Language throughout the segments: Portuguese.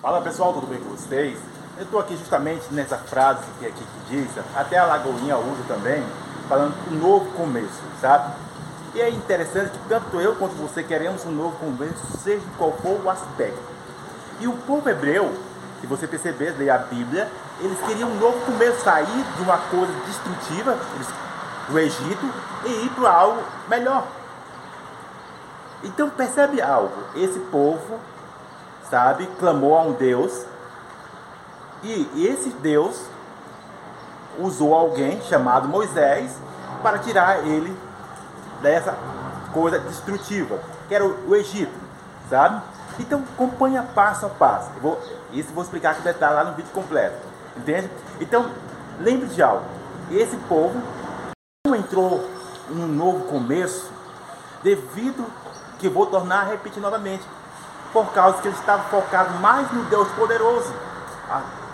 Fala pessoal, tudo bem com vocês? Eu estou aqui justamente nessa frase que aqui que diz, até a Lagoinha usa também, falando um novo começo, sabe? E é interessante que tanto eu quanto você queremos um novo começo, seja qual for o aspecto. E o povo hebreu, se você perceber, ler a Bíblia, eles queriam um novo começo, sair de uma coisa destrutiva, eles, do Egito, e ir para algo melhor. Então percebe algo, esse povo, sabe, clamou a um Deus, e esse Deus usou alguém chamado Moisés para tirar ele dessa coisa destrutiva, que era o, Egito, sabe? Então acompanha passo a passo. Eu vou, isso eu vou explicar que vai estar lá no vídeo completo, entende? Então lembre de algo. Esse povo não entrou em um novo começo devido que vou tornar a repetir novamente, por causa que eles estavam focados mais no Deus poderoso,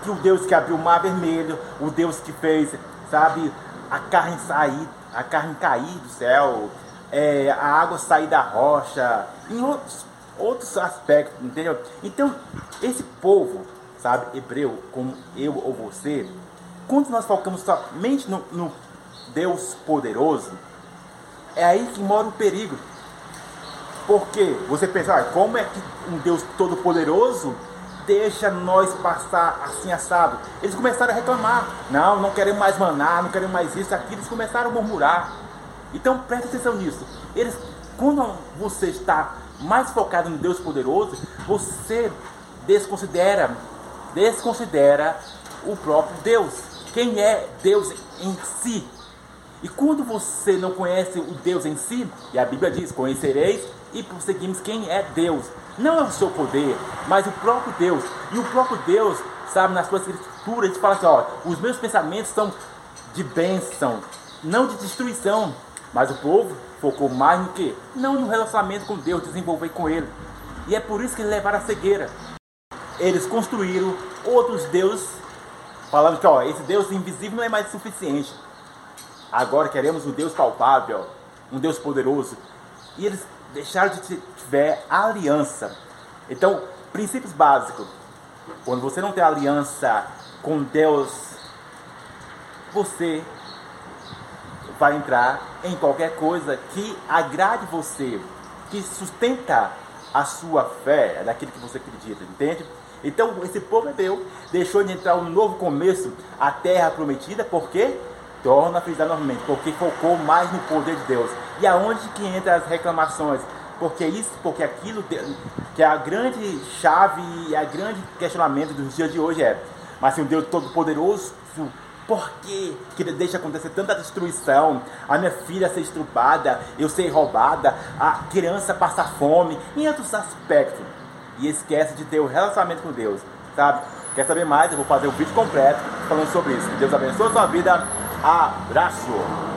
que o Deus que abriu o mar vermelho, o Deus que fez, sabe, a carne sair, a carne cair do céu, é, a água sair da rocha, em outros, outros aspectos, entendeu? Então, esse povo, sabe, hebreu, como eu ou você, quando nós focamos somente no, no Deus poderoso, é aí que mora o perigo. Porque você pensa, ah, como é que um Deus todo-poderoso deixa nós passar assim assado? Eles começaram a reclamar. Não, não queremos mais manar, não queremos mais isso, aquilo. Eles começaram a murmurar. Então preste atenção nisso. Eles, quando você está mais focado no Deus poderoso, você desconsidera, desconsidera o próprio Deus. Quem é Deus em si? E quando você não conhece o Deus em si, e a Bíblia diz: conhecereis e prosseguimos quem é Deus. Não é o seu poder, mas o próprio Deus. E o próprio Deus, sabe, nas suas escrituras, ele fala assim: ó, os meus pensamentos são de bênção, não de destruição. Mas o povo focou mais no que? Não no relacionamento com Deus, desenvolver com Ele. E é por isso que levaram a cegueira. Eles construíram outros deuses, falando que ó, esse Deus invisível não é mais suficiente. Agora queremos um Deus palpável, um Deus poderoso. E eles deixaram de tiver aliança. Então, princípios básicos. Quando você não tem aliança com Deus, você vai entrar em qualquer coisa que agrade você, que sustenta a sua fé, é daquilo que você acredita, entende? Então, esse povo hebreu deixou de entrar um novo começo, a terra prometida, porque torna a frisar novamente, porque focou mais no poder de Deus. E aonde que entra as reclamações? Porque isso, porque aquilo, que é a grande chave e a grande questionamento dos dias de hoje é, mas se um Deus todo-poderoso, por que, que ele deixa acontecer tanta destruição? A minha filha ser estrupada, eu ser roubada, a criança passar fome, em outros aspectos. E esquece de ter o um relacionamento com Deus, sabe? Quer saber mais? Eu vou fazer um vídeo completo falando sobre isso. Que Deus abençoe a sua vida. Abraço!